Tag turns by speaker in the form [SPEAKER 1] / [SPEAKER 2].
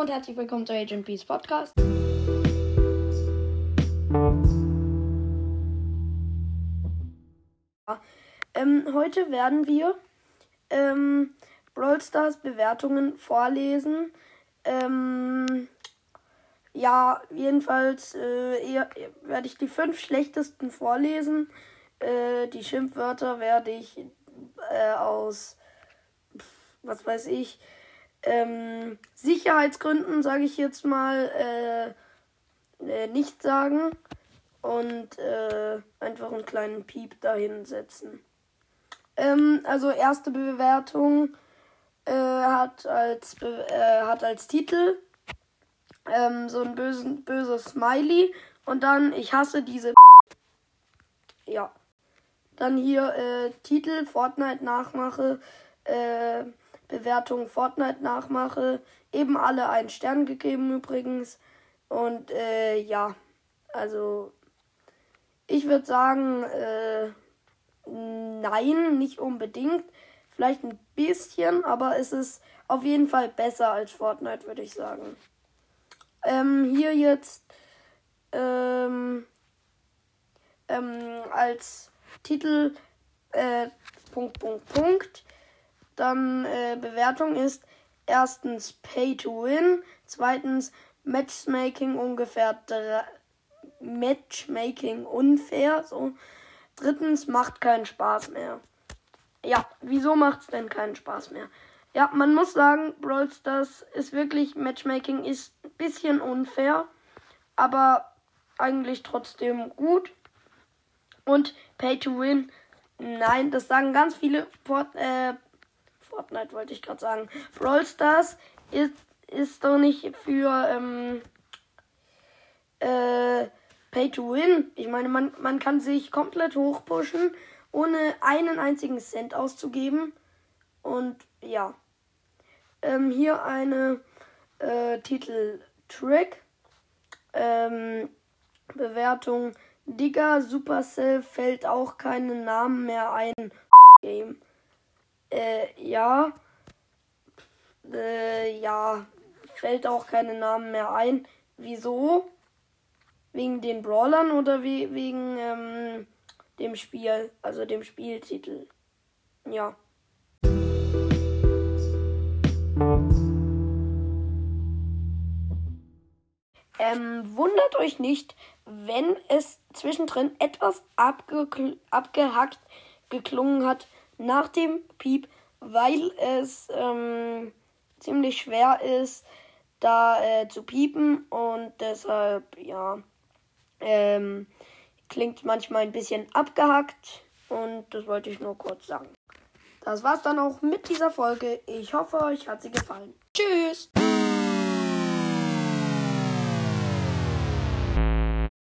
[SPEAKER 1] und herzlich willkommen zu Agent Peace Podcast. Ähm, heute werden wir ähm, Brawl Stars Bewertungen vorlesen. Ähm, ja, jedenfalls äh, werde ich die fünf schlechtesten vorlesen. Äh, die Schimpfwörter werde ich äh, aus, was weiß ich, ähm, Sicherheitsgründen, sage ich jetzt mal, äh, äh, nicht sagen und äh, einfach einen kleinen Piep dahin setzen. Ähm, also erste Bewertung äh, hat, als äh, hat als Titel ähm, so ein bösen, böses Smiley und dann ich hasse diese ja. Dann hier äh, Titel Fortnite Nachmache, äh, Bewertung Fortnite Nachmache, eben alle einen Stern gegeben übrigens. Und äh, ja, also ich würde sagen, äh, nein, nicht unbedingt. Vielleicht ein bisschen, aber es ist auf jeden Fall besser als Fortnite, würde ich sagen. Ähm, hier jetzt ähm, ähm, als Titel äh, Punkt, Punkt, Punkt. Dann äh, Bewertung ist erstens Pay to Win, zweitens Matchmaking ungefähr Matchmaking unfair, so. Drittens macht keinen Spaß mehr. Ja, wieso macht es denn keinen Spaß mehr? Ja, man muss sagen, Brawl Stars ist wirklich, Matchmaking ist ein bisschen unfair, aber eigentlich trotzdem gut. Und Pay to Win, nein, das sagen ganz viele Fort, äh, Fortnite wollte ich gerade sagen. Brawl Stars ist, ist doch nicht für ähm, äh, Pay to Win. Ich meine, man, man kann sich komplett hochpushen, ohne einen einzigen Cent auszugeben. Und ja. Ähm, hier eine äh, Titel Trick. Ähm, Bewertung Digga, Supercell fällt auch keinen Namen mehr ein. Game. Äh, ja. Äh, ja. Fällt auch keine Namen mehr ein. Wieso? Wegen den Brawlern oder wie, wegen ähm, dem Spiel, also dem Spieltitel? Ja. Ähm, wundert euch nicht, wenn es zwischendrin etwas abge abgehackt geklungen hat nach dem Piep, weil es ähm, ziemlich schwer ist, da äh, zu piepen und deshalb, ja, ähm, klingt manchmal ein bisschen abgehackt und das wollte ich nur kurz sagen. Das war's dann auch mit dieser Folge. Ich hoffe, euch hat sie gefallen. Tschüss!